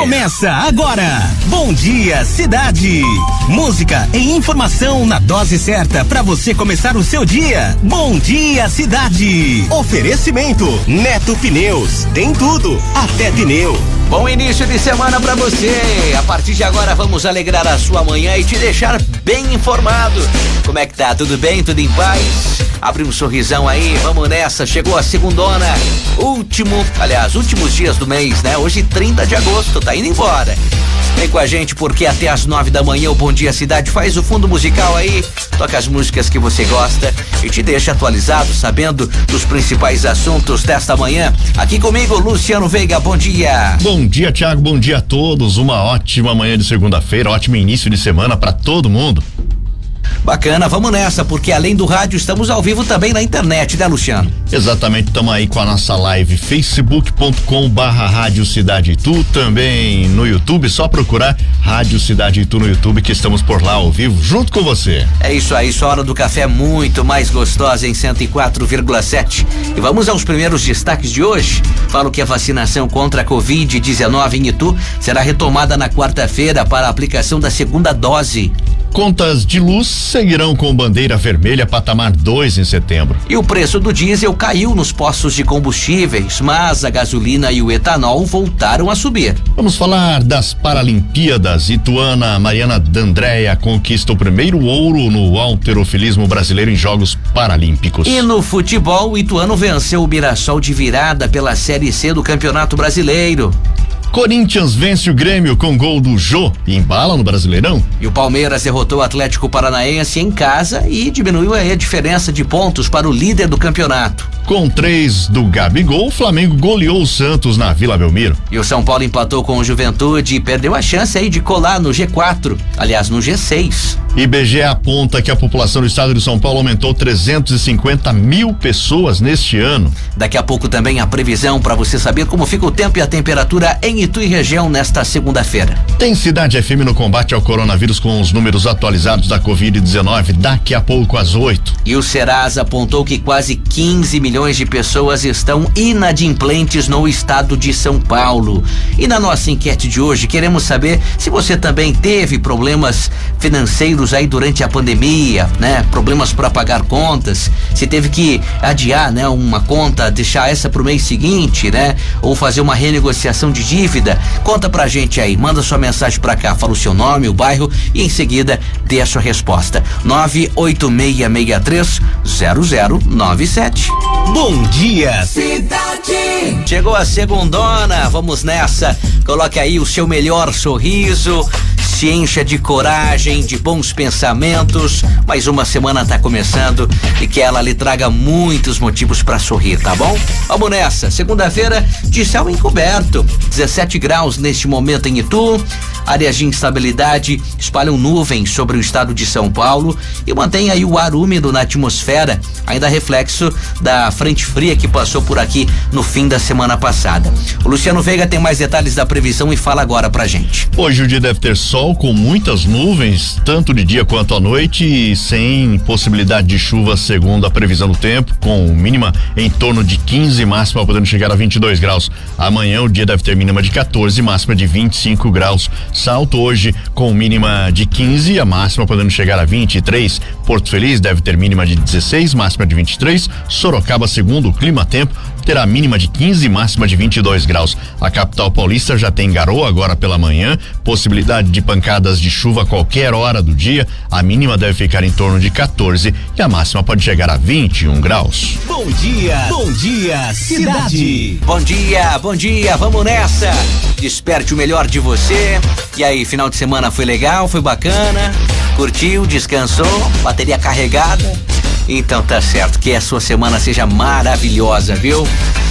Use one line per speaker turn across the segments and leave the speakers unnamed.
Começa agora. Bom dia, cidade. Música e informação na dose certa para você começar o seu dia. Bom dia, cidade. Oferecimento Neto Pneus. Tem tudo, até pneu.
Bom início de semana para você. A partir de agora vamos alegrar a sua manhã e te deixar bem informado. Como é que tá? Tudo bem? Tudo em paz? Abre um sorrisão aí, vamos nessa. Chegou a segundona, último, aliás, últimos dias do mês, né? Hoje 30 de agosto, tá indo embora. Vem com a gente porque até às nove da manhã o Bom Dia Cidade faz o fundo musical aí, toca as músicas que você gosta e te deixa atualizado, sabendo dos principais assuntos desta manhã. Aqui comigo, Luciano Veiga, bom dia.
Bom dia, Tiago, bom dia a todos. Uma ótima manhã de segunda-feira, ótimo início de semana para todo mundo.
Bacana, vamos nessa, porque além do rádio, estamos ao vivo também na internet, né, Luciano?
Exatamente, estamos aí com a nossa live facebook.com barra Rádio Cidade Itu, também no YouTube, só procurar Rádio Cidade Itu no YouTube que estamos por lá ao vivo junto com você.
É isso aí, sua hora do café é muito mais gostosa em 104,7. E vamos aos primeiros destaques de hoje. Falo que a vacinação contra a Covid-19 em Itu será retomada na quarta-feira para a aplicação da segunda dose.
Contas de luz seguirão com bandeira vermelha patamar 2 em setembro.
E o preço do diesel caiu nos postos de combustíveis, mas a gasolina e o etanol voltaram a subir.
Vamos falar das Paralimpíadas. Ituana Mariana D'Andrea conquista o primeiro ouro no alterofilismo brasileiro em Jogos Paralímpicos.
E no futebol, o Ituano venceu o Mirassol de virada pela Série C do Campeonato Brasileiro.
Corinthians vence o Grêmio com gol do Jô e embala no Brasileirão.
E o Palmeiras derrotou o Atlético Paranaense em casa e diminuiu a diferença de pontos para o líder do campeonato.
Com três do Gabigol, o Flamengo goleou o Santos na Vila Belmiro.
E o São Paulo empatou com o Juventude e perdeu a chance aí de colar no G4, aliás, no G6.
IBGE aponta que a população do estado de São Paulo aumentou 350 mil pessoas neste ano.
Daqui a pouco também a previsão para você saber como fica o tempo e a temperatura em Itu e região nesta segunda-feira.
Tem Cidade FM no combate ao coronavírus com os números atualizados da Covid-19 daqui a pouco às 8.
E o Serasa apontou que quase 15 milhões de pessoas estão inadimplentes no estado de São Paulo. E na nossa enquete de hoje, queremos saber se você também teve problemas financeiros aí durante a pandemia, né? Problemas para pagar contas, se teve que adiar, né, uma conta, deixar essa pro mês seguinte, né? Ou fazer uma renegociação de dívida. Conta pra gente aí, manda sua mensagem pra cá, fala o seu nome, o bairro e em seguida dê a sua resposta. 98663 0097.
Bom dia,
cidade. Chegou a segundona, vamos nessa. Coloque aí o seu melhor sorriso, se encha de coragem, de bons pensamentos. Mais uma semana tá começando e que ela lhe traga muitos motivos para sorrir, tá bom? Vamos nessa. Segunda-feira de céu encoberto, 17 graus neste momento em Itu. Áreas de instabilidade espalham nuvens sobre o estado de São Paulo e mantém aí o ar úmido na atmosfera, ainda reflexo da frente fria que passou por aqui no fim da semana passada. O Luciano Veiga tem mais detalhes da previsão e fala agora pra gente.
Hoje o dia deve ter sol com muitas nuvens, tanto de dia quanto à noite, e sem possibilidade de chuva, segundo a previsão do tempo, com mínima em torno de 15, máxima podendo chegar a 22 graus. Amanhã o dia deve ter mínima de 14, máxima de 25 graus. Salto hoje com mínima de 15, a máxima podendo chegar a 23. Porto Feliz deve ter mínima de 16, máxima de 23. Sorocaba, segundo o Clima Tempo, terá mínima de 15 máxima de 22 graus. A capital paulista já tem garoa agora pela manhã, possibilidade de pancadas de chuva a qualquer hora do dia. A mínima deve ficar em torno de 14 e a máxima pode chegar a 21 graus.
Bom dia, bom dia, cidade.
Bom dia, bom dia, vamos nessa. Desperte o melhor de você. E aí, final de semana foi legal, foi bacana? Curtiu, descansou, bateria carregada? Então tá certo, que a sua semana seja maravilhosa, viu?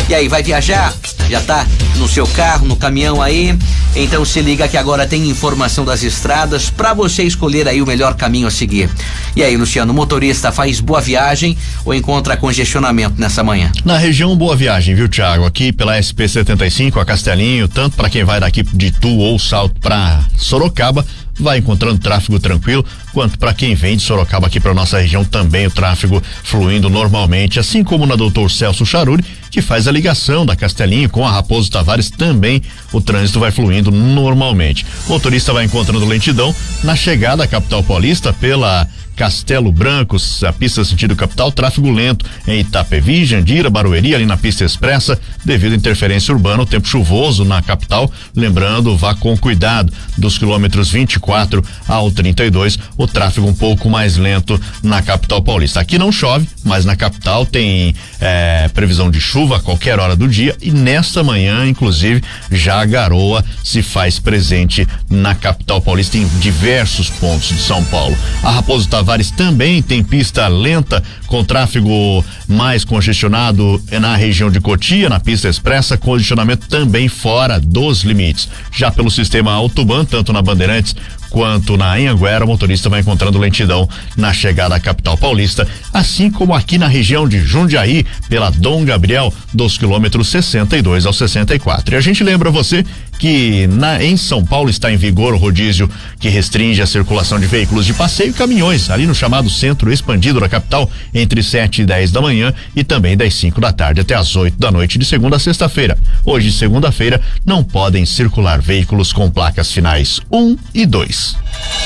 E aí, vai viajar? Já tá no seu carro, no caminhão aí? Então se liga que agora tem informação das estradas para você escolher aí o melhor caminho a seguir. E aí, Luciano, motorista faz boa viagem ou encontra congestionamento nessa manhã?
Na região, boa viagem, viu, Thiago? Aqui pela SP 75, a Castelinho, tanto para quem vai daqui de Tu ou Salto para Sorocaba, vai encontrando tráfego tranquilo, quanto para quem vem de Sorocaba aqui para nossa região também o tráfego fluindo normalmente, assim como na Doutor Celso Charuri que faz a ligação da Castelinho com a Raposo Tavares, também o trânsito vai fluindo normalmente. O motorista vai encontrando lentidão na chegada à capital paulista pela Castelo Branco, a pista sentido capital, tráfego lento em Itapevi, Jandira, Barueri, ali na pista expressa, devido à interferência urbana, o tempo chuvoso na capital. Lembrando, vá com cuidado dos quilômetros 24 ao 32, o tráfego um pouco mais lento na capital paulista. Aqui não chove, mas na capital tem é, previsão de chuva a qualquer hora do dia e nesta manhã, inclusive, já a garoa se faz presente na capital paulista em diversos pontos de São Paulo. A Raposo Tavares Tavares também tem pista lenta com tráfego mais congestionado na região de Cotia, na pista expressa, congestionamento também fora dos limites. Já pelo sistema Autoban, tanto na Bandeirantes quanto na Anhanguera, o motorista vai encontrando lentidão na chegada à capital paulista, assim como aqui na região de Jundiaí, pela Dom Gabriel, dos quilômetros 62 ao 64. E a gente lembra você que na, em São Paulo está em vigor o rodízio que restringe a circulação de veículos de passeio e caminhões, ali no chamado centro expandido da capital, entre 7 e 10 da manhã e também das 5 da tarde até as 8 da noite de segunda a sexta-feira. Hoje, segunda-feira, não podem circular veículos com placas finais 1 um e 2.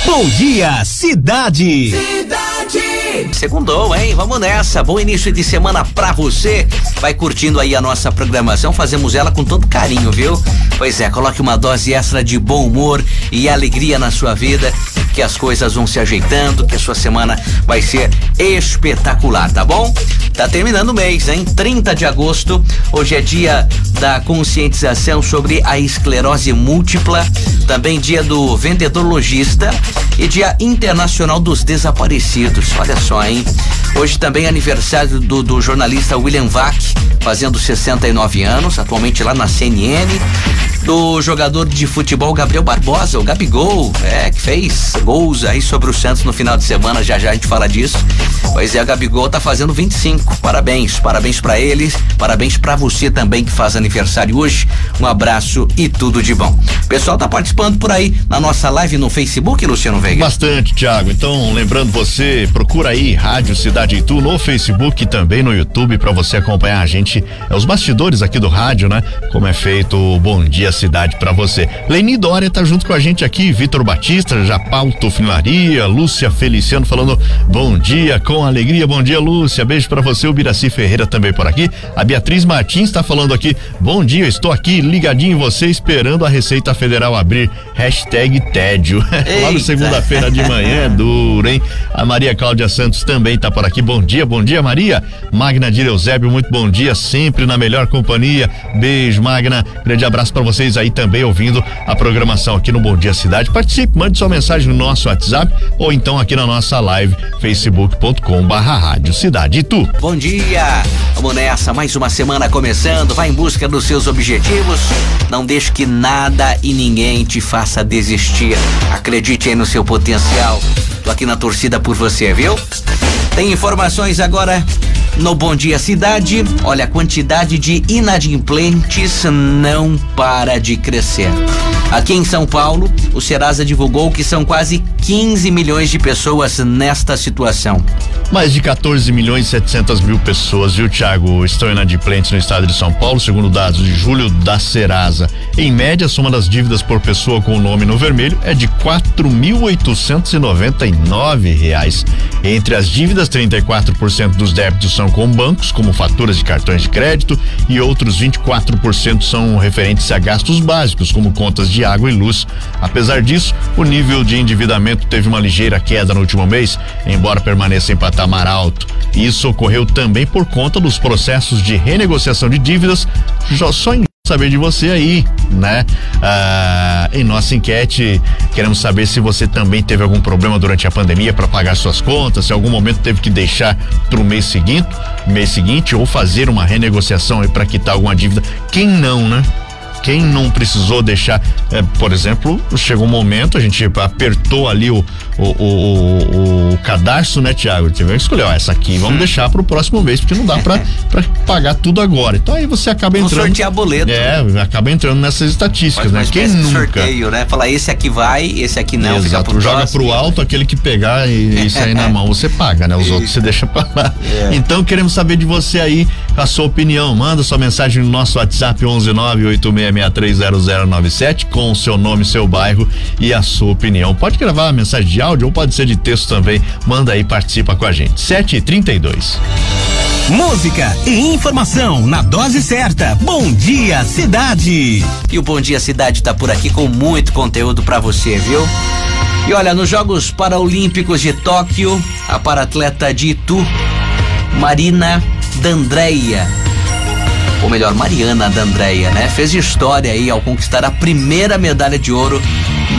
Bom dia, cidade! Cidade!
Segundou, hein? Vamos nessa. Bom início de semana pra você. Vai curtindo aí a nossa programação. Fazemos ela com todo carinho, viu? Pois é, coloque uma dose extra de bom humor e alegria na sua vida. Que as coisas vão se ajeitando, que a sua semana vai ser espetacular, tá bom? Tá terminando o mês, hein? 30 de agosto. Hoje é dia da conscientização sobre a esclerose múltipla. Também dia do vendedor lojista e dia internacional dos desaparecidos. Olha só, hein? Hoje também é aniversário do, do jornalista William Vac, fazendo 69 anos, atualmente lá na CNN do jogador de futebol Gabriel Barbosa, o Gabigol, é, que fez gols aí sobre o Santos no final de semana, já já a gente fala disso. Pois é, o Gabigol tá fazendo 25. Parabéns, parabéns para eles, parabéns para você também que faz aniversário hoje. Um abraço e tudo de bom. O pessoal tá participando por aí na nossa live no Facebook, Luciano Veiga.
Bastante, Thiago. Então, lembrando você, procura aí Rádio Cidade Itu no Facebook e também no YouTube para você acompanhar a gente, é os bastidores aqui do rádio, né? Como é feito o Bom Dia cidade para você. Leni Dória tá junto com a gente aqui, Vitor Batista, Japauto Finaria, Lúcia Feliciano falando bom dia, com alegria, bom dia Lúcia, beijo para você, o Biraci Ferreira também por aqui, a Beatriz Martins tá falando aqui, bom dia, estou aqui ligadinho em você esperando a Receita Federal abrir, hashtag tédio, lá no segunda-feira de manhã é duro, hein? A Maria Cláudia Santos também tá por aqui, bom dia, bom dia Maria, Magna de Eusébio, muito bom dia, sempre na melhor companhia, beijo Magna, grande abraço para você vocês aí também ouvindo a programação aqui no Bom Dia Cidade. Participe, mande sua mensagem no nosso WhatsApp ou então aqui na nossa live facebook.com barra rádio Cidade e tu.
Bom dia, vamos nessa, mais uma semana começando, vai em busca dos seus objetivos, não deixe que nada e ninguém te faça desistir, acredite aí no seu potencial, Tô aqui na torcida por você, viu? Tem informações agora no Bom Dia Cidade. Olha, a quantidade de inadimplentes não para de crescer. Aqui em São Paulo, o Serasa divulgou que são quase 15 milhões de pessoas nesta situação.
Mais de 14 milhões e 700 mil pessoas, viu, Tiago, estão inadimplentes no estado de São Paulo, segundo dados de julho da Serasa. Em média, a soma das dívidas por pessoa com o nome no vermelho é de 4.899 nove reais. Entre as dívidas, 34% dos débitos são com bancos, como faturas de cartões de crédito, e outros 24% são referentes a gastos básicos, como contas de água e luz. Apesar disso, o nível de endividamento teve uma ligeira queda no último mês, embora permaneça em patamar alto. Isso ocorreu também por conta dos processos de renegociação de dívidas, só em saber de você aí, né? Ah, em nossa enquete, queremos saber se você também teve algum problema durante a pandemia para pagar suas contas, se algum momento teve que deixar para o mês seguinte, mês seguinte ou fazer uma renegociação para quitar alguma dívida. Quem não, né? Quem não precisou deixar, é, por exemplo, chegou um momento, a gente apertou ali o, o, o, o cadastro, né, Tiago? Tivemos que escolher, ó, essa aqui vamos deixar para o próximo mês, porque não dá para pagar tudo agora. Então aí você acaba entrando. Vou
sortear boleto.
É, acaba entrando nessas estatísticas,
Mas,
né? Quem nunca.
sorteio, né? Falar esse aqui vai, esse aqui não.
Exato, pro joga próximo. pro alto, aquele que pegar e, e sair na mão, você paga, né? Os outros você deixa pra lá. É. Então queremos saber de você aí a sua opinião. Manda sua mensagem no nosso WhatsApp 11986630097 com o seu nome, seu bairro e a sua opinião. Pode gravar uma mensagem de áudio ou pode ser de texto também. Manda aí, participa com a gente. 7h32.
Música e informação na dose certa. Bom dia, cidade.
E o Bom Dia Cidade tá por aqui com muito conteúdo para você, viu? E olha, nos Jogos Paralímpicos de Tóquio, a paratleta de Itu, Marina D'Andrea, ou melhor, Mariana D'Andrea, né? Fez história aí ao conquistar a primeira medalha de ouro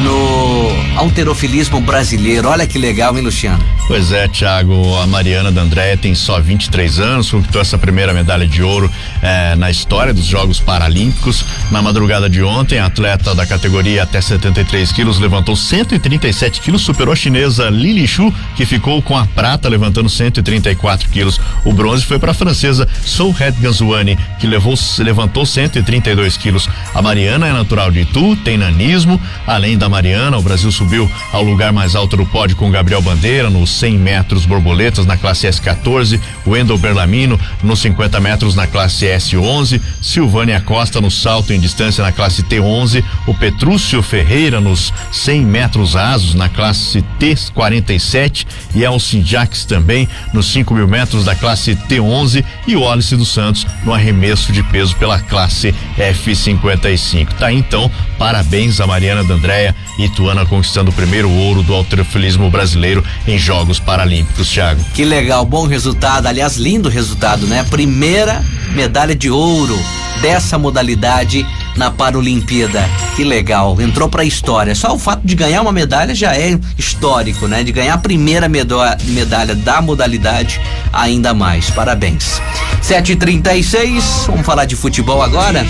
no alterofilismo brasileiro. Olha que legal, hein, Luciano?
Pois é, Thiago, a Mariana D'Andrea tem só 23 anos, conquistou essa primeira medalha de ouro eh, na história dos Jogos Paralímpicos. Na madrugada de ontem, a atleta da categoria até 73 quilos levantou 137 quilos, superou a chinesa Lili Xu, que ficou com a prata levantando 134 quilos. O bronze foi para a francesa Souhet Ganzuani, que levou, levantou 132 quilos. A Mariana é natural de Itu, tem nanismo, além da Mariana, o Brasil subiu ao lugar mais alto do pódio com Gabriel Bandeira nos 100 metros borboletas na classe S14, Wendel Berlamino nos 50 metros na classe S11, Silvânia Costa no salto em distância na classe T11, o Petrúcio Ferreira nos 100 metros rasos na classe T47 e Elci Jacques também nos 5 mil metros da classe T11 e o Wallace dos Santos no arremesso de peso pela classe F55. Tá então, parabéns a Mariana D'Andrea Ituana conquistando o primeiro ouro do alterofilismo brasileiro em Jogos Paralímpicos, Thiago.
Que legal, bom resultado, aliás, lindo resultado, né? Primeira medalha de ouro dessa modalidade na Paralimpíada. Que legal, entrou pra história. Só o fato de ganhar uma medalha já é histórico, né? De ganhar a primeira medalha da modalidade, ainda mais. Parabéns. 7h36, vamos falar de futebol agora?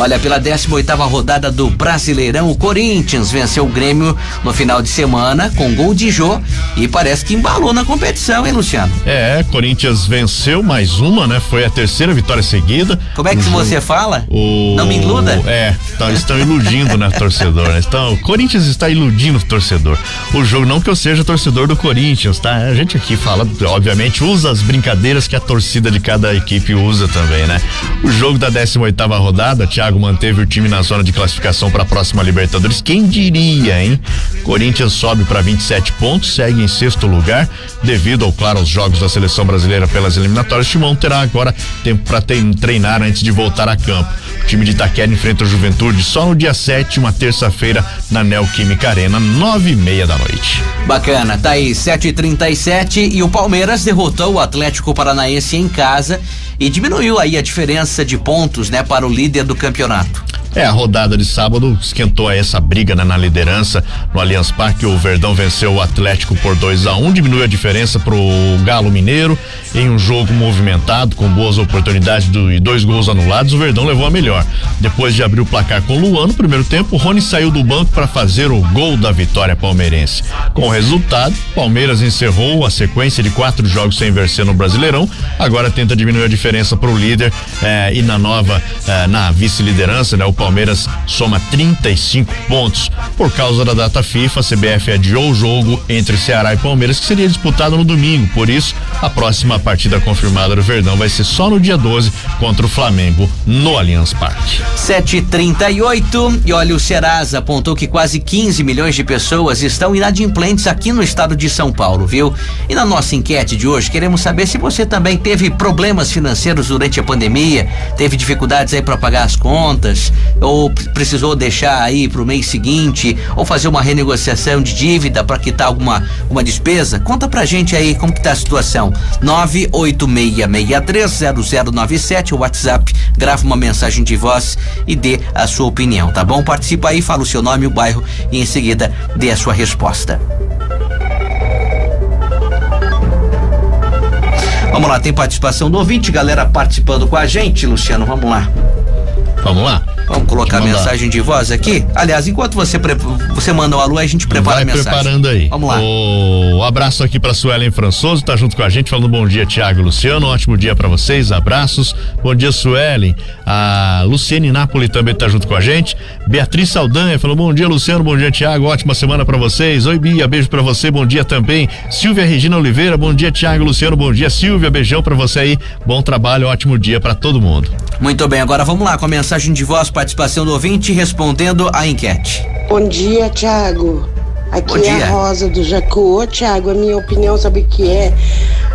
Olha, pela 18 oitava rodada do Brasileirão, o Corinthians venceu o Grêmio no final de semana com gol de Jô e parece que embalou na competição, hein, Luciano?
É, Corinthians venceu mais uma, né? Foi a terceira vitória seguida.
Como é que você jogo... fala?
O...
Não me iluda?
É, tá, estão iludindo, né, torcedor, né? Então, o Corinthians está iludindo o torcedor. O jogo, não que eu seja torcedor do Corinthians, tá? A gente aqui fala, obviamente, usa as brincadeiras que a torcida de cada equipe usa também, né? O jogo da 18 oitava rodada, Thiago manteve o time na zona de classificação para a próxima Libertadores. Quem diria, hein? Corinthians sobe para 27 pontos, segue em sexto lugar, devido ao claro aos jogos da seleção brasileira pelas eliminatórias. Timão terá agora tempo para treinar antes de voltar a campo. O time de Itaquera enfrenta o Juventude só no dia 7, uma terça-feira, na Neoquímica Arena, nove e meia da noite.
Bacana, tá aí, 7h37 e o Palmeiras derrotou o Atlético Paranaense em casa e diminuiu aí a diferença de pontos, né, para o líder do campeonato.
É, a rodada de sábado esquentou essa briga né, na liderança. No Allianz Parque, o Verdão venceu o Atlético por 2 a 1 um, diminuiu a diferença pro Galo Mineiro em um jogo movimentado, com boas oportunidades do, e dois gols anulados. O Verdão levou a melhor. Depois de abrir o placar com o Luan no primeiro tempo, o Rony saiu do banco para fazer o gol da vitória palmeirense. Com o resultado, Palmeiras encerrou a sequência de quatro jogos sem vencer no Brasileirão. Agora tenta diminuir a diferença para o líder eh, e na nova, eh, na vice-liderança, né? O Palmeiras soma 35 pontos. Por causa da data FIFA, a CBF adiou o jogo entre Ceará e Palmeiras, que seria disputado no domingo. Por isso, a próxima partida confirmada do Verdão vai ser só no dia 12 contra o Flamengo no Allianz Parque.
7:38 e olha o Serasa apontou que quase 15 milhões de pessoas estão inadimplentes aqui no estado de São Paulo, viu? E na nossa enquete de hoje queremos saber se você também teve problemas financeiros durante a pandemia, teve dificuldades aí para pagar as contas, ou precisou deixar aí para o mês seguinte, ou fazer uma renegociação de dívida para quitar alguma uma despesa? Conta pra gente aí como que tá a situação. 986630097, o WhatsApp, grava uma mensagem de voz e dê a sua opinião, tá bom? Participa aí, fala o seu nome, o bairro e em seguida dê a sua resposta. Vamos lá, tem participação do ouvinte, galera participando com a gente, Luciano, vamos lá.
Vamos lá?
Vamos colocar a mensagem de voz aqui? Aliás, enquanto você, você manda o alô, a gente prepara
Vai
a mensagem.
preparando aí.
Vamos lá.
O abraço aqui pra Suelen Françoso, tá junto com a gente, falando bom dia, Tiago Luciano. Ótimo dia para vocês, abraços. Bom dia, Suelen. A Luciene Napoli também tá junto com a gente. Beatriz Saldanha falou bom dia, Luciano. Bom dia, Tiago. Ótima semana para vocês. Oi, Bia, beijo para você. Bom dia também. Silvia Regina Oliveira, bom dia, Tiago Luciano. Bom dia, Silvia. Beijão para você aí. Bom trabalho, ótimo dia para todo mundo.
Muito bem, agora vamos lá com a mensagem de voz, participação do ouvinte respondendo a enquete.
Bom dia, Tiago. Aqui é a Rosa do Jacu. Ô, Tiago, a minha opinião sobre o que é.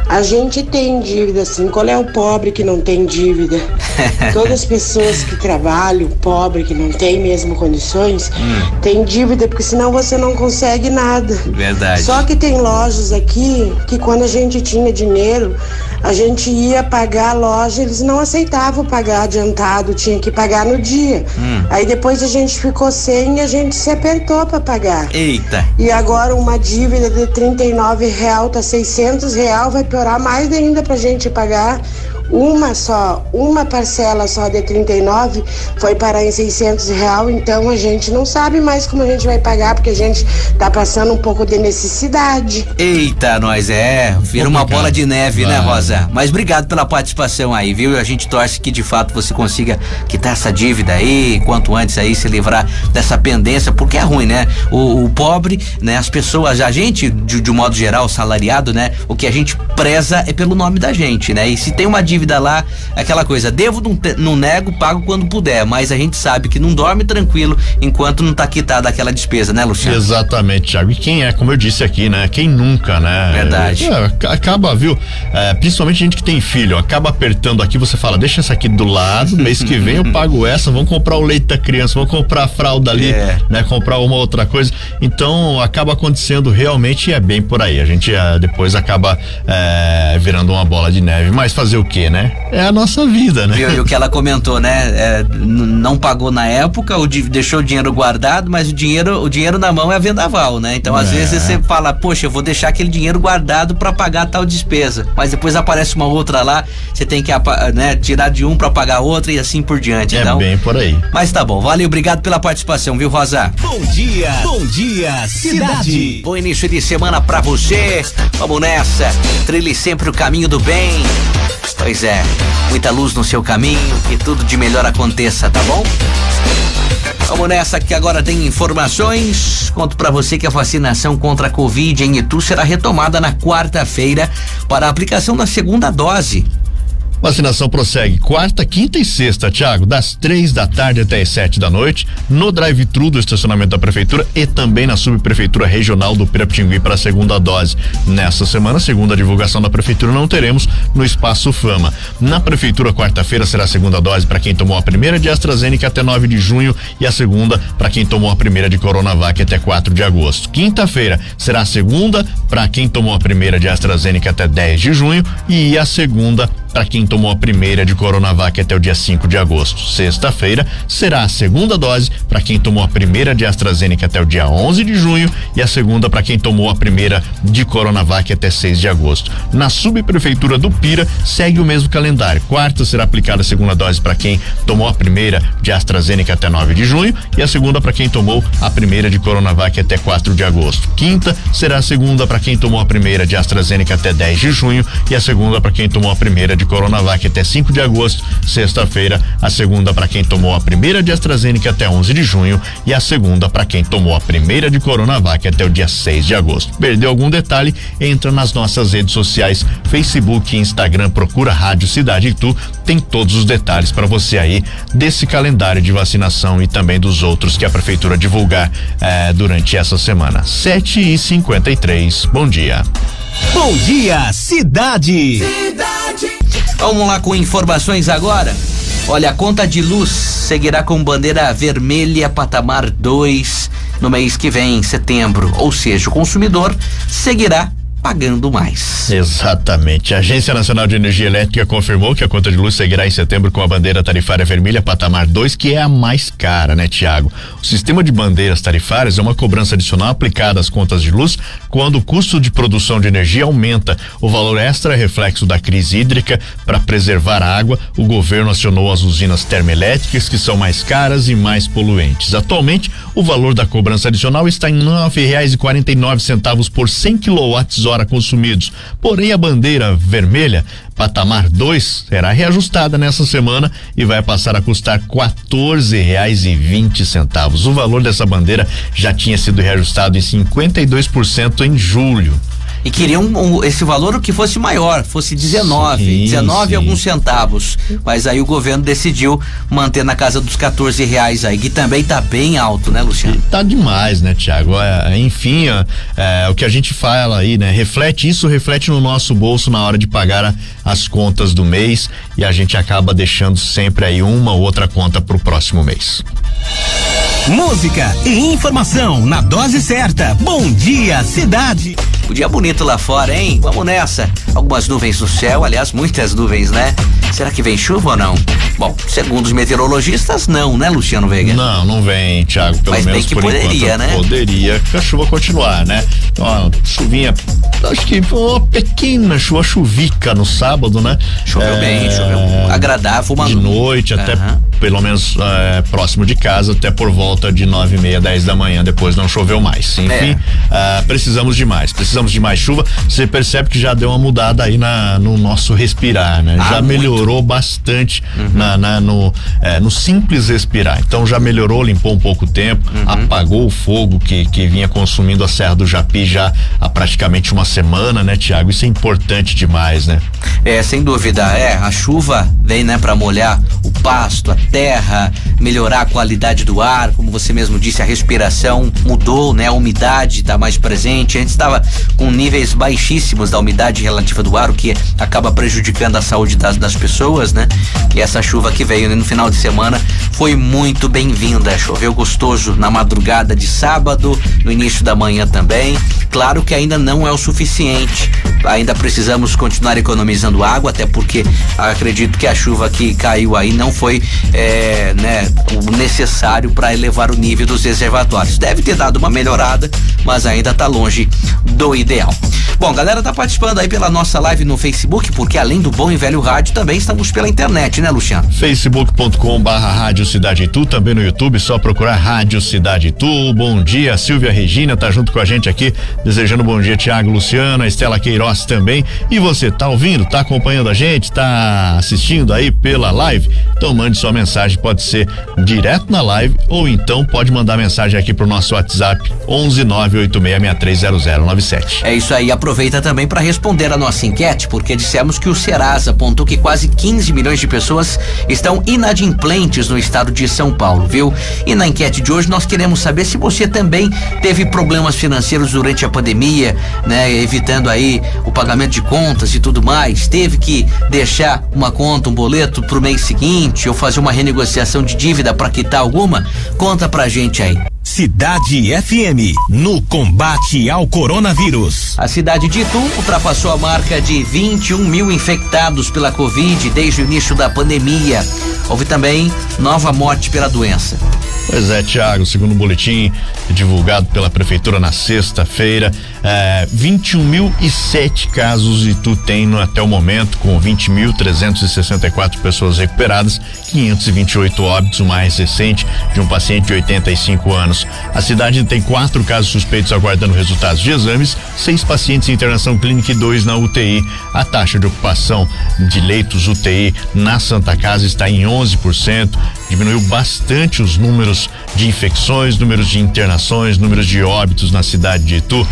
A gente tem dívida, sim. Qual é o pobre que não tem dívida? Todas as pessoas que trabalham, pobre, que não tem mesmo condições,
Hum.
tem dívida, porque senão você não consegue nada.
Verdade.
Só que tem lojas aqui que quando a gente tinha dinheiro, a gente ia pagar a loja, eles não aceitavam pagar adiantado, tinha que pagar no dia.
Hum.
Aí depois a gente ficou sem e a gente se apertou para pagar.
Eita.
E agora uma dívida de 39 real tá 600 real, vai piorar mais ainda pra gente pagar. Uma só, uma parcela só de 39 foi parar em 600 real, então a gente não sabe mais como a gente vai pagar, porque a gente tá passando um pouco de necessidade.
Eita, nós é. Vira uma bola de neve, né,
Vai.
Rosa? Mas obrigado pela participação aí, viu? A gente torce que de fato você consiga quitar essa dívida aí, quanto antes aí se livrar dessa pendência, porque é ruim, né? O, o pobre, né? As pessoas, a gente, de, de um modo geral, salariado, né? O que a gente preza é pelo nome da gente, né? E se tem uma dívida lá, é aquela coisa, devo, não, nego, pago quando puder, mas a gente sabe que não dorme tranquilo enquanto não tá quitada aquela despesa, né, Luciano?
Exatamente, Thiago. E quem é, como eu disse aqui, né? Quem nunca, né?
Verdade.
É, ac- acaba, viu? É, principalmente gente que tem filho, acaba apertando aqui, você fala, deixa essa aqui do lado, mês que vem eu pago essa, vamos comprar o leite da criança, vamos comprar a fralda ali,
É.
né? Comprar uma outra coisa. Então acaba acontecendo realmente e é bem por aí. A gente é, depois acaba é, virando uma bola de neve. Mas fazer o quê, né? É a nossa vida, né?
Viu? E o que ela comentou, né? É, não pagou na época, o di- deixou o dinheiro guardado, mas o dinheiro, o dinheiro na mão é vendaval, né? Então, às
É.
vezes você fala, poxa, eu vou deixar aquele dinheiro guardado pra pagar tal despesa. Mas depois aparece uma outra lá, você tem que né, tirar de um pra pagar outra e assim por diante.
É
então,
bem por aí.
mas tá bom, valeu, obrigado pela participação, viu, Rosa?
Bom dia, bom dia, cidade.
Bom início de semana pra você. Vamos nessa. Trilhe sempre o caminho do bem. Pois é, muita luz no seu caminho, que tudo de melhor aconteça, tá bom? Vamos nessa que agora tem informações. Conto pra você que a vacinação contra a Covid em Itu será retomada na quarta-feira para a aplicação da segunda dose.
Vacinação prossegue quarta, quinta e sexta, Tiago, das três da tarde até as sete da noite, no drive-thru do estacionamento da prefeitura e também na subprefeitura regional do Pirapitingui para a segunda dose. Nessa semana, segundo a divulgação da prefeitura, não teremos no espaço Fama. Na prefeitura, quarta-feira será a segunda dose para quem tomou a primeira de AstraZeneca até 9 de junho e a segunda para quem tomou a primeira de Coronavac até 4 de agosto. Quinta-feira será a segunda para quem tomou a primeira de AstraZeneca até 10 de junho e a segunda para quem tomou a primeira de Coronavac até o dia 5 de agosto. Sexta-feira será a segunda dose para quem tomou a primeira de AstraZeneca até o dia 11 de junho e a segunda para quem tomou a primeira de Coronavac até 6 de agosto. Na subprefeitura do Pira segue o mesmo calendário. Quarta será aplicada a segunda dose para quem tomou a primeira de AstraZeneca até 9 de junho e a segunda para quem tomou a primeira de Coronavac até 4 de agosto. Quinta será a segunda para quem tomou a primeira de AstraZeneca até 10 de junho e a segunda para quem tomou a primeira de Coronavac até 5 de agosto. Sexta-feira, a segunda para quem tomou a primeira de AstraZeneca até 11 de junho e a segunda para quem tomou a primeira de Coronavac até o dia 6 de agosto. Perdeu algum detalhe? Entra nas nossas redes sociais, Facebook e Instagram, procura Rádio Cidade Itu, tem todos os detalhes para você aí desse calendário de vacinação e também dos outros que a prefeitura divulgar eh, durante essa semana. 7 e 53 Bom dia.
Bom dia, cidade.
Vamos lá com informações agora. Olha, a conta de luz seguirá com bandeira vermelha patamar 2 no mês que vem, em setembro. Ou seja, o consumidor seguirá pagando mais.
Exatamente. A Agência Nacional de Energia Elétrica confirmou que a conta de luz seguirá em setembro com a bandeira tarifária vermelha patamar 2, que é a mais cara, né, Tiago? O sistema de bandeiras tarifárias é uma cobrança adicional aplicada às contas de luz quando o custo de produção de energia aumenta. O valor extra é reflexo da crise hídrica. Para preservar a água, o governo acionou as usinas termoelétricas que são mais caras e mais poluentes. Atualmente, o valor da cobrança adicional está em nove centavos por 100 quilowatts hora consumidos. Porém, a bandeira vermelha, patamar 2, será reajustada nessa semana e vai passar a custar vinte centavos. O valor dessa bandeira já tinha sido reajustado em 52% em julho
e queriam um, esse valor que fosse maior, fosse 19, sim, 19 sim. alguns centavos. Mas aí o governo decidiu manter na casa dos 14 reais aí, que também tá bem alto, né, Luciano?
Tá demais, né, Tiago? É, enfim, é, o que a gente fala aí, né? Reflete isso, reflete no nosso bolso na hora de pagar a, as contas do mês e a gente acaba deixando sempre aí uma ou outra conta pro próximo mês.
Música e informação na dose certa. Bom dia, cidade.
O dia bonito lá fora, hein? Vamos nessa. Algumas nuvens no céu, aliás, muitas nuvens, né? Será que vem chuva ou não? Bom, segundo os meteorologistas, não, né, Luciano Veiga?
Não, não vem, Thiago. Pelo
Mas
menos bem
que
por
poderia,
enquanto,
né?
Poderia que a chuva continuar, né? Então, ó, chuvinha, acho que foi uma pequena chuva chuvica no sábado, né?
Choveu é, bem, choveu agradável. Uma...
De noite, até uhum. pelo menos é, próximo de casa, até por volta de nove e meia, dez da manhã. Depois não choveu mais. Enfim, é. uh, precisamos de mais. Precisamos de mais chuva. Você percebe que já deu uma mudada aí na, no nosso respirar, né? Ah, já muito. Melhorou bastante uhum. na, na, no, é, no simples respirar. Então já melhorou, limpou um pouco o tempo, uhum. apagou o fogo que, que vinha consumindo a Serra do Japi já há praticamente uma semana, né, Tiago? Isso é importante demais, né?
É, sem dúvida. É, a chuva vem, né, para molhar o pasto, a terra, melhorar a qualidade do ar, como você mesmo disse, a respiração mudou, né? A umidade está mais presente. Antes estava com níveis baixíssimos da umidade relativa do ar, o que acaba prejudicando a saúde das, das pessoas, né? E essa chuva que veio no final de semana foi muito bem-vinda. Choveu gostoso na madrugada de sábado, no início da manhã também. Claro que ainda não é o suficiente. Ainda precisamos continuar economizando água, até porque acredito que a chuva que caiu aí não foi é, né, o necessário para elevar o nível dos reservatórios. Deve ter dado uma melhorada, mas ainda está longe do ideal. Bom, galera tá participando aí pela nossa live no Facebook, porque além do bom e velho rádio, também estamos pela internet, né, Luciano?
facebook.com barra Rádio Cidade Itu, também no YouTube, só procurar Rádio Cidade Itu. Bom dia, Silvia Regina tá junto com a gente aqui, desejando bom dia, Tiago Luciano, a Estela Queiroz também. E você tá ouvindo, tá acompanhando a gente, tá assistindo aí pela live? Então mande sua mensagem, pode ser direto na live ou então pode mandar mensagem aqui pro nosso WhatsApp 11 986630097.
É isso aí, aproveita também para responder a nossa enquete, porque dissemos que o Serasa apontou que quase 15 milhões de pessoas estão inadimplentes no estado de São Paulo, viu? E na enquete de hoje nós queremos saber se você também teve problemas financeiros durante a pandemia, né? Evitando aí o pagamento de contas e tudo mais, teve que deixar uma conta, um boleto pro mês seguinte ou fazer uma renegociação de dívida para quitar alguma? Conta pra gente aí.
Cidade FM, no combate ao coronavírus.
A cidade de Itu ultrapassou a marca de 21 mil infectados pela Covid desde o início da pandemia. Houve também nova morte pela doença.
Pois é, Tiago, segundo o boletim divulgado pela prefeitura na sexta-feira, é, 21.007 casos e tu tem no, até o momento, com 20.364 pessoas recuperadas, 528 óbitos, o mais recente de um paciente de 85 anos. A cidade tem quatro casos suspeitos aguardando resultados de exames, seis pacientes em internação clínica e dois na UTI. A taxa de ocupação de leitos UTI na Santa Casa está em 11%, diminuiu bastante os números de infecções, números de internações, números de óbitos na cidade de Itu.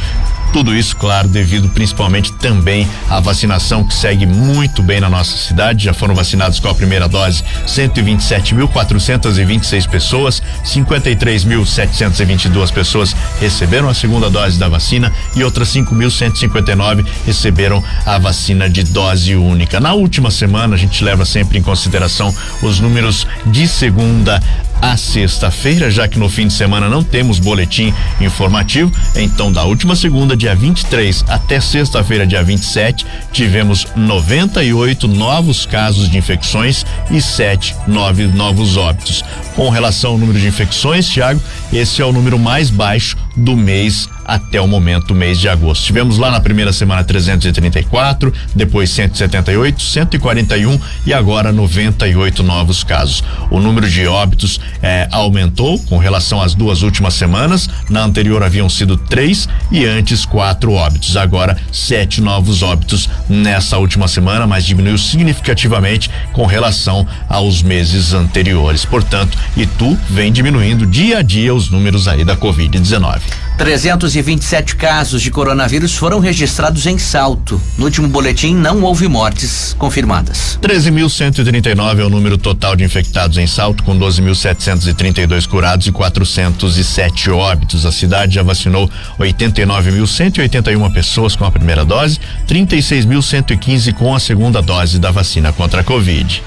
Tudo isso, claro, devido principalmente também à vacinação que segue muito bem na nossa cidade. Já foram vacinados com a primeira dose 127.426 pessoas, 53.722 pessoas receberam a segunda dose da vacina e outras 5.159 receberam a vacina de dose única. Na última semana, a gente leva sempre em consideração os números de segunda à sexta-feira, já que no fim de semana não temos boletim informativo. Então, da última segunda, dia 23, até sexta-feira, dia 27, tivemos 98 novos casos de infecções e sete nove novos óbitos. Com relação ao número de infecções, Tiago, esse é o número mais baixo do mês até o momento, mês de agosto. Tivemos lá na primeira semana 334, depois 178, 141 e agora 98 novos casos. O número de óbitos eh, aumentou com relação às duas últimas semanas. Na anterior haviam sido três e antes quatro óbitos. Agora sete novos óbitos nessa última semana, mas diminuiu significativamente com relação aos meses anteriores. Portanto, Itu vem diminuindo dia a dia os números aí da Covid-19.
327 casos de coronavírus foram registrados em Salto. No último boletim não houve mortes confirmadas.
13.139 é o número total de infectados em Salto, com 12.732 curados e 407 óbitos. A cidade já vacinou 89.181 pessoas com a primeira dose, 36.115 com a segunda dose da vacina contra a Covid.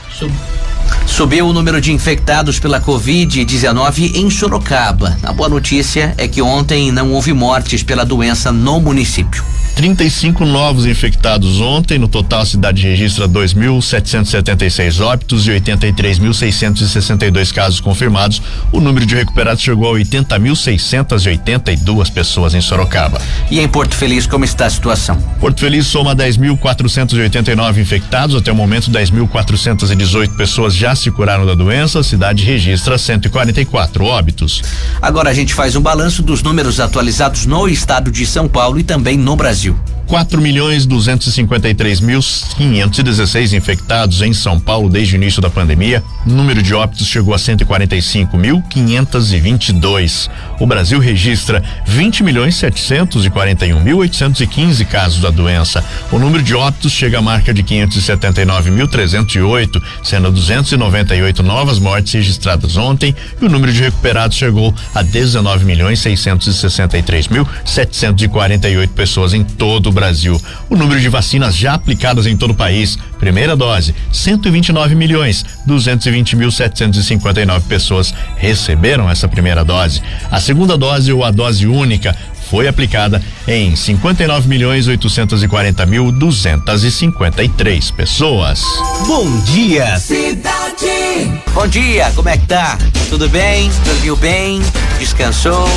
Subiu o número de infectados pela Covid-19 em Sorocaba. A boa notícia é que ontem não houve mortes pela doença no município.
35 novos infectados ontem. No total, a cidade registra 2.776 óbitos e 83.662 casos confirmados. O número de recuperados chegou a 80.682 pessoas em Sorocaba.
E em Porto Feliz, como está a situação?
Porto Feliz soma 10.489 infectados. Até o momento, 10.418 pessoas já se curaram da doença. A cidade registra 144 óbitos.
Agora a gente faz um balanço dos números atualizados no estado de São Paulo e também no Brasil. Brasil.
4 milhões 253 mil 516 infectados em São Paulo desde o início da pandemia. O número de óbitos chegou a 145 mil 522. O Brasil registra 20 milhões 741 mil 815 casos da doença. O número de óbitos chega à marca de 579 mil 308, sendo 298 novas mortes registradas ontem e o número de recuperados chegou a 19 milhões 663 mil 748 pessoas em todo o Brasil. O número de vacinas já aplicadas em todo o país, primeira dose, 129 milhões 220 mil 759 pessoas receberam essa primeira dose. Segunda dose ou a dose única foi aplicada em 59 milhões 840 mil 253 pessoas.
Bom dia,
cidade. Bom dia, como é que tá? Tudo bem? Dormiu bem? Descansou?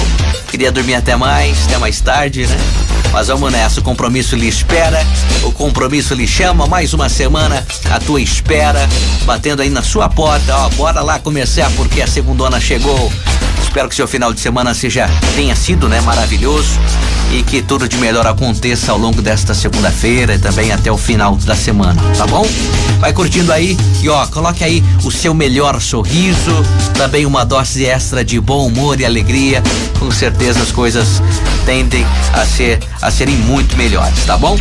Queria dormir até mais, até mais tarde, né? Mas vamos nessa, o compromisso lhe espera, o compromisso lhe chama, mais uma semana à tua espera, batendo aí na sua porta, ó, bora lá começar porque a segundona chegou. Espero que seu final de semana seja tenha sido, né, maravilhoso e que tudo de melhor aconteça ao longo desta segunda-feira e também até o final da semana, tá bom? Vai curtindo aí e ó, coloque aí o seu melhor sorriso, também uma dose extra de bom humor e alegria. Com certeza as coisas tendem a ser a serem muito melhores, tá bom?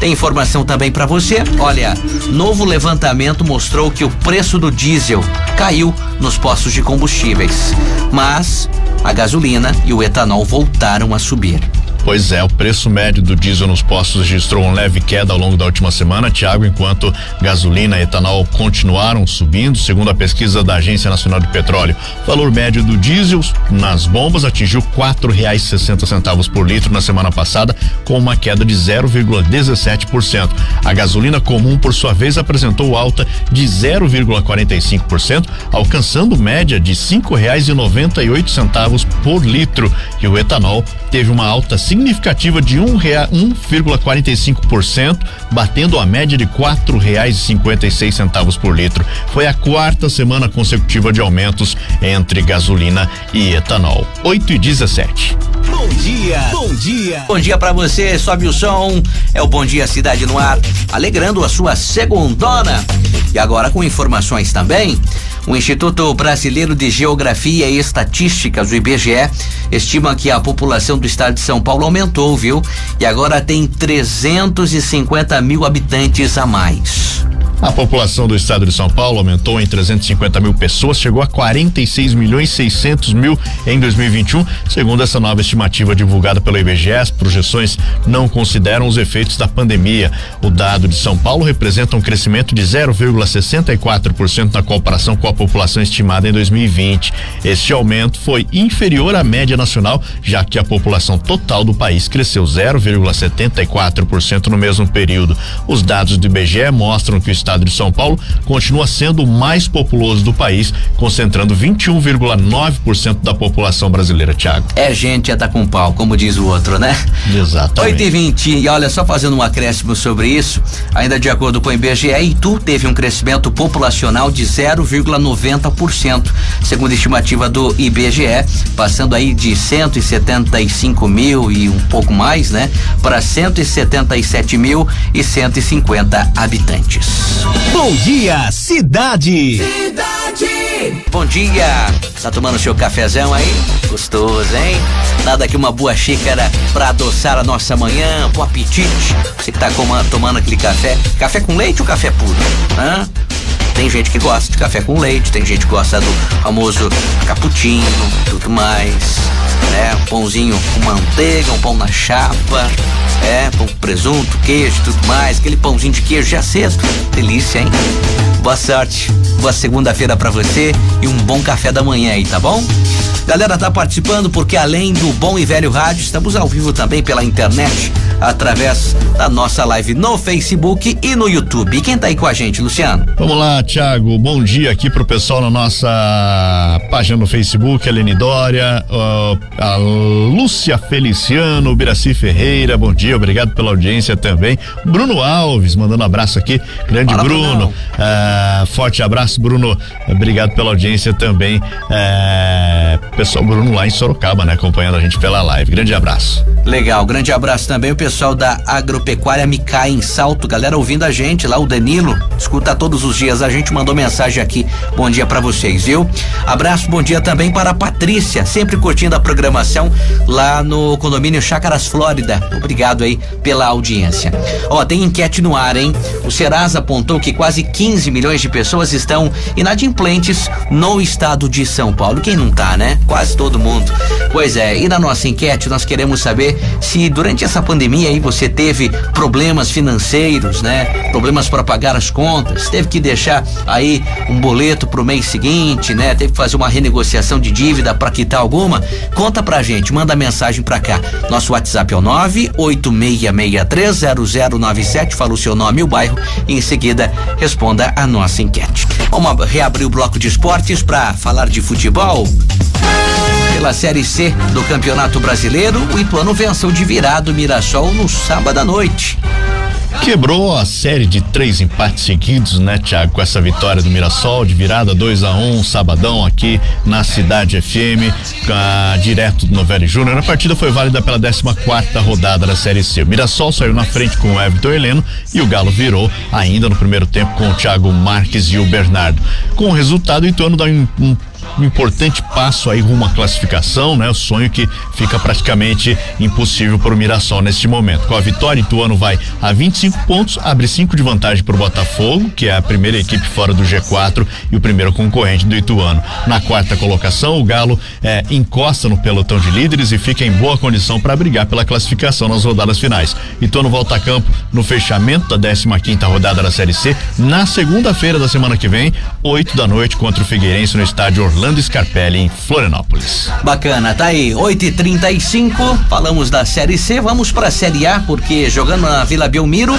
Tem informação também para você. Olha, novo levantamento mostrou que o preço do diesel caiu nos postos de combustíveis, mas a gasolina e o etanol voltaram a subir.
Pois é, o preço médio do diesel nos postos registrou uma leve queda ao longo da última semana, Tiago, enquanto gasolina e etanol continuaram subindo, segundo a pesquisa da Agência Nacional de Petróleo. O valor médio do diesel nas bombas atingiu quatro reais sessenta centavos por litro na semana passada, com uma queda de 0,17%. A gasolina comum, por sua vez, apresentou alta de 0,45%, alcançando média de cinco reais e noventa e oito centavos por litro. E o etanol teve uma alta significativa significativa de um real, 1,45%, batendo a média de quatro reais e cinquenta e seis centavos por litro. Foi a quarta semana consecutiva de aumentos entre gasolina e etanol. 8 e 17.
Bom dia, bom dia.
Bom dia para você, sobe o som. É o Bom Dia Cidade no Ar, alegrando a sua segundona. E agora com informações também. O Instituto Brasileiro de Geografia e Estatísticas, o IBGE, estima que a população do estado de São Paulo aumentou, viu? E agora tem 350 mil habitantes a mais.
A população do estado de São Paulo aumentou em 350 mil pessoas, chegou a 46 milhões 600 mil em 2021, segundo essa nova estimativa divulgada pelo IBGE. As projeções não consideram os efeitos da pandemia. O dado de São Paulo representa um crescimento de 0,64% na comparação com a população estimada em 2020. Este aumento foi inferior à média nacional, já que a população total do país cresceu 0,74% no mesmo período. Os dados do IBGE mostram que o estado de São Paulo continua sendo o mais populoso do país, concentrando 21,9% da população brasileira, Tiago.
É gente é tá com pau, como diz o outro, né?
Exatamente.
8 e 20 e olha, só fazendo um acréscimo sobre isso, ainda de acordo com o IBGE, Itu teve um crescimento populacional de 0,90%, segundo a estimativa do IBGE, passando aí de 175 mil e um pouco mais, né? Para 177 mil e 150 habitantes.
Bom dia, cidade.
Cidade. Bom dia. Tá tomando seu cafezão aí? Gostoso, hein? Nada que uma boa xícara para adoçar a nossa manhã, pro apetite. Você que tá tomando aquele café, café com leite ou café puro? Hã? Tem gente que gosta de café com leite, tem gente que gosta do famoso cappuccino, tudo mais, né? Um pãozinho com manteiga, um pão na chapa, é, pão com presunto, queijo, tudo mais, aquele pãozinho de queijo já cedo. Delícia, hein? Boa sorte, boa segunda-feira para você e um bom café da manhã aí, tá bom? Galera tá participando porque além do Bom e Velho Rádio, estamos ao vivo também pela internet, através da nossa live no Facebook e no YouTube. E quem tá aí com a gente, Luciano?
Vamos lá, Tiago. Bom dia aqui pro pessoal na nossa página no Facebook, a Lene Dória, a Lúcia Feliciano, Biraci Ferreira, bom dia, obrigado pela audiência também. Bruno Alves, mandando um abraço aqui, grande Fala, Bruno. Uh, forte abraço, Bruno. Obrigado pela audiência também. Uh, pessoal Bruno lá em Sorocaba, né? Acompanhando a gente pela live. Grande abraço.
Legal, grande abraço também o pessoal da Agropecuária Micai em Salto, galera ouvindo a gente lá, o Danilo, escuta todos os dias, a gente mandou mensagem aqui, bom dia para vocês, viu? Abraço, bom dia também para a Patrícia, sempre curtindo a programação lá no condomínio Chácaras Flórida, obrigado aí pela audiência. Ó, tem enquete no ar, hein? O Serasa apontou que quase 15 milhões de pessoas estão inadimplentes no estado de São Paulo, quem não tá, né? Quase todo mundo. Pois é, e na nossa enquete nós queremos saber se durante essa pandemia aí você teve problemas financeiros, né? Problemas para pagar as contas, teve que deixar aí um boleto pro mês seguinte, né? Teve que fazer uma renegociação de dívida para quitar alguma? Conta pra gente, manda mensagem pra cá. Nosso WhatsApp é o 986630097, fala o seu nome e o bairro e em seguida responda a nossa enquete. Vamos reabrir o bloco de esportes para falar de futebol. Pela Série C do Campeonato Brasileiro, o Ituano venceu de virado o Mirassol no sábado à noite.
Quebrou a série de três empates seguidos, né, Thiago? Com essa vitória do Mirassol de virada 2 a 1 um, sabadão aqui na Cidade FM, a, direto do Novelli Júnior. A partida foi válida pela 14 quarta rodada da Série C. O Mirassol saiu na frente com o Everton Heleno e o Galo virou ainda no primeiro tempo com o Thiago Marques e o Bernardo. Com o resultado, o Ituano dá um, um um importante passo aí rumo à classificação, né? O sonho que fica praticamente impossível para o Mirassol neste momento. Com a vitória, Ituano vai a 25 pontos, abre cinco de vantagem para o Botafogo, que é a primeira equipe fora do G4 e o primeiro concorrente do Ituano. Na quarta colocação, o Galo é, encosta no pelotão de líderes e fica em boa condição para brigar pela classificação nas rodadas finais. Ituano volta a campo no fechamento da 15 quinta rodada da Série C na segunda-feira da semana que vem, 8 da noite contra o Figueirense no estádio Scarpelli em Florianópolis.
Bacana, tá aí, 8 e 35 falamos da Série C, vamos pra Série A, porque jogando na Vila Belmiro,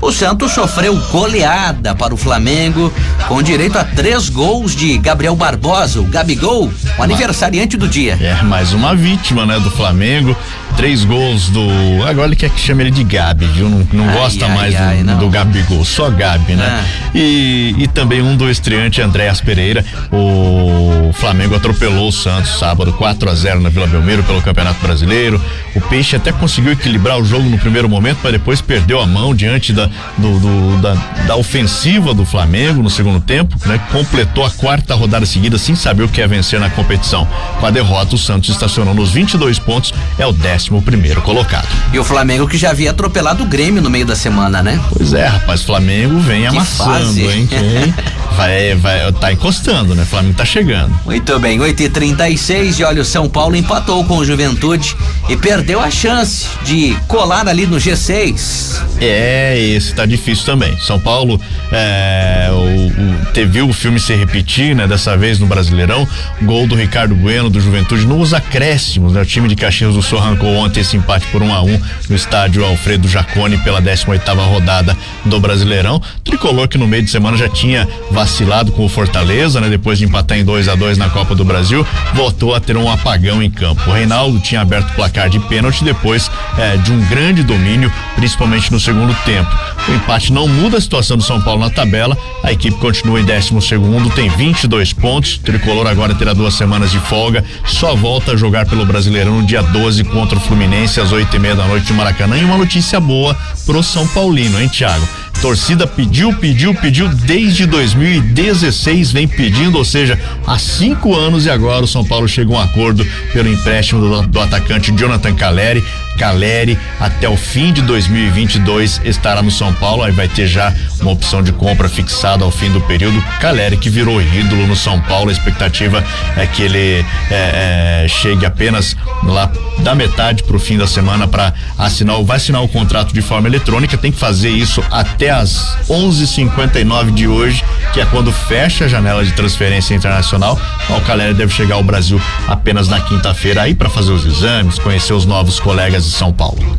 o Santos sofreu goleada para o Flamengo, com direito a três gols de Gabriel Barbosa, o Gabigol, o aniversariante do dia.
É, mais uma vítima, né, do Flamengo, três gols do, agora ele quer que chame ele de Gabi, viu, não, não ai, gosta ai, mais ai, do, do, Gabigol, só Gabi, né? Ah. E, e também um do estreante Andréas Pereira, o o Flamengo atropelou o Santos sábado 4 a 0 na Vila Belmiro pelo Campeonato Brasileiro. O Peixe até conseguiu equilibrar o jogo no primeiro momento, mas depois perdeu a mão diante da, do, do, da, da, ofensiva do Flamengo no segundo tempo, né? Completou a quarta rodada seguida sem saber o que é vencer na competição. Com a derrota, o Santos estacionou nos 22 pontos, é o 14 décimo primeiro colocado.
E o Flamengo que já havia atropelado o Grêmio no meio da semana, né?
Pois é, rapaz, Flamengo vem que amassando, fase. hein? Vai, vai, tá encostando, né? Flamengo tá chegando.
Muito bem, 8 e 36 olha, o São Paulo empatou com o Juventude e perdeu a chance de colar ali no G6.
É, esse tá difícil também. São Paulo é, o, o, teve o filme se repetir, né? Dessa vez no Brasileirão, gol do Ricardo Bueno do Juventude nos acréscimos, né? O time de Caxias do Sul arrancou ontem esse empate por 1 um a 1 um, no estádio Alfredo Jacone pela 18 oitava rodada do Brasileirão. Tricolor que no meio de semana já tinha vacilado com o Fortaleza, né? Depois de empatar em 2 a 2 na Copa do Brasil, voltou a ter um apagão em campo. O Reinaldo tinha aberto o placar de pênalti depois é, de um grande domínio, principalmente no segundo tempo. O empate não muda a situação do São Paulo na tabela. A equipe continua em 12 segundo, tem 22 pontos. O Tricolor agora terá duas semanas de folga. Só volta a jogar pelo Brasileirão no dia 12 contra o Fluminense às oito e meia da noite de Maracanã. E uma notícia boa pro São Paulino, hein, Thiago? Torcida pediu, pediu, pediu desde 2016, vem pedindo, ou seja, há cinco anos e agora o São Paulo chega a um acordo pelo empréstimo do, do atacante Jonathan Caleri. Caleri até o fim de 2022 estará no São Paulo, aí vai ter já uma opção de compra fixada ao fim do período. Caleri que virou ídolo no São Paulo, a expectativa é que ele é, é, chegue apenas lá da metade para o fim da semana para assinar, vai assinar o contrato de forma eletrônica, tem que fazer isso até às 11:59 de hoje, que é quando fecha a janela de transferência internacional. O Caleri deve chegar ao Brasil apenas na quinta-feira aí para fazer os exames, conhecer os novos colegas São Paulo.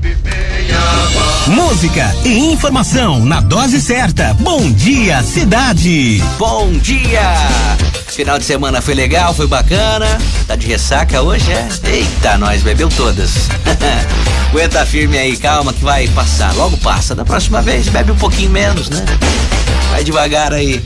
Música e informação na dose certa. Bom dia, cidade.
Bom dia. Final de semana foi legal, foi bacana. Tá de ressaca hoje, é? Eita, nós bebeu todas. Aguenta firme aí, calma que vai passar. Logo passa. Da próxima vez, bebe um pouquinho menos, né? Vai devagar aí.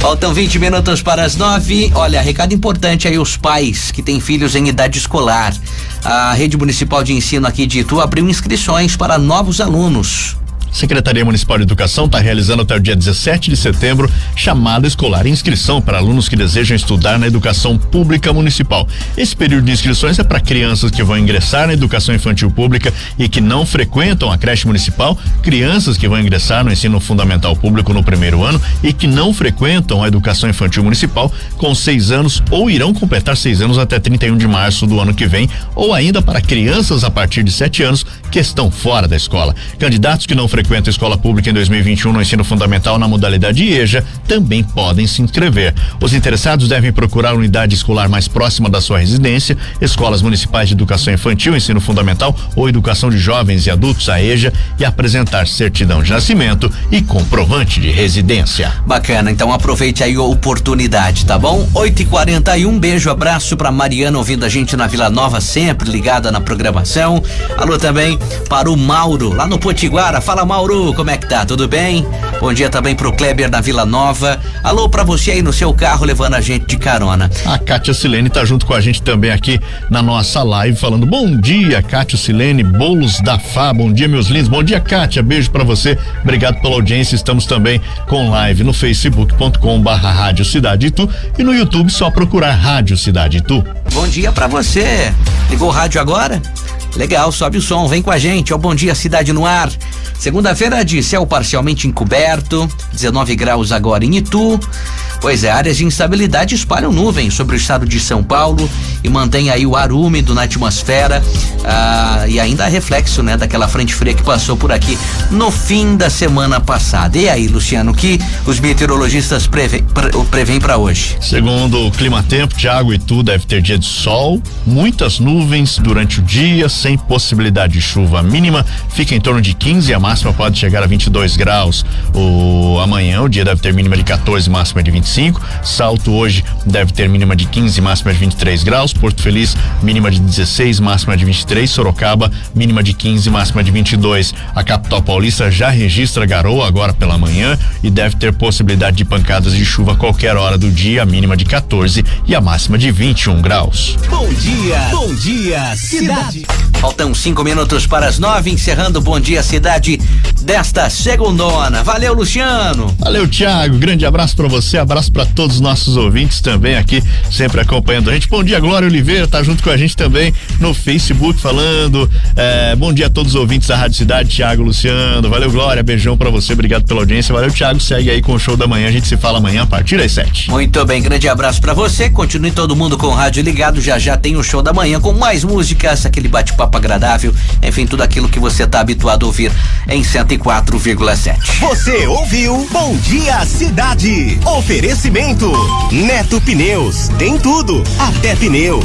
Faltam 20 minutos para as nove. Olha, recado importante aí os pais que têm filhos em idade escolar. A rede municipal de ensino aqui de Itu abriu inscrições para novos alunos.
Secretaria Municipal de Educação está realizando até o dia 17 de setembro chamada escolar inscrição para alunos que desejam estudar na educação pública municipal. Esse período de inscrições é para crianças que vão ingressar na educação infantil pública e que não frequentam a creche municipal, crianças que vão ingressar no ensino fundamental público no primeiro ano e que não frequentam a educação infantil municipal com seis anos ou irão completar seis anos até 31 de março do ano que vem, ou ainda para crianças a partir de sete anos que estão fora da escola. Candidatos que não frequentam frequenta a escola pública em 2021 no ensino fundamental na modalidade EJA também podem se inscrever. Os interessados devem procurar a unidade escolar mais próxima da sua residência, escolas municipais de educação infantil, ensino fundamental ou educação de jovens e adultos, a EJA, e apresentar certidão de nascimento e comprovante de residência.
Bacana, então aproveite aí a oportunidade, tá bom? 8 e 41 um beijo, abraço para Mariana ouvindo a gente na Vila Nova, sempre ligada na programação. Alô também para o Mauro, lá no Potiguara. Fala, Mauro, como é que tá? Tudo bem? Bom dia também pro Kleber da Vila Nova. Alô pra você aí no seu carro levando a gente de carona.
A Kátia Silene tá junto com a gente também aqui na nossa live falando bom dia, Kátia Silene, bolos da Fá, bom dia meus lindos, bom dia Kátia, beijo para você, obrigado pela audiência, estamos também com live no facebook.com barra Rádio Cidade Itu e no YouTube só procurar Rádio Cidade Itu.
Bom dia para você, ligou o rádio agora? Legal, sobe o som, vem com a gente. Bom dia, cidade no ar. Segunda-feira de céu parcialmente encoberto, 19 graus agora em Itu. Pois é, áreas de instabilidade espalham nuvens sobre o estado de São Paulo e mantém aí o ar úmido na atmosfera ah, e ainda reflexo, né, daquela frente fria que passou por aqui no fim da semana passada. E aí, Luciano, o que os meteorologistas prevê para hoje?
Segundo o Clima Tempo, Thiago Itu deve ter dia de sol, muitas nuvens durante o dia, sem possibilidade de chuva. Mínima fica em torno de 15 e a máxima pode chegar a 22 graus. O amanhã o dia deve ter mínima de 14, máxima de 25. Salto hoje deve ter mínima de 15, máxima de 23 graus. Porto Feliz mínima de 16, máxima de 23. Sorocaba mínima de 15, máxima de 22. A capital paulista já registra garoa agora pela manhã e deve ter possibilidade de pancadas de chuva a qualquer hora do dia, a mínima de 14 e a máxima de 21 graus.
Bom dia, bom dia, cidade.
Faltam cinco minutos para as nove, encerrando Bom Dia Cidade desta segundona. Valeu, Luciano.
Valeu, Thiago. Grande abraço para você, abraço para todos os nossos ouvintes também aqui, sempre acompanhando a gente. Bom dia, Glória Oliveira, tá junto com a gente também no Facebook falando. É, bom dia a todos os ouvintes da Rádio Cidade, Thiago, Luciano. Valeu, Glória. Beijão para você, obrigado pela audiência. Valeu, Thiago. Segue aí com o show da manhã. A gente se fala amanhã a partir das sete.
Muito bem, grande abraço para você. Continue todo mundo com o rádio ligado. Já já tem o show da manhã com mais músicas, aquele bate-papo agradável, enfim, tudo aquilo que você tá habituado a ouvir em 104,7.
Você ouviu Bom Dia Cidade. Oferecimento Neto Pneus. Tem tudo, até pneu.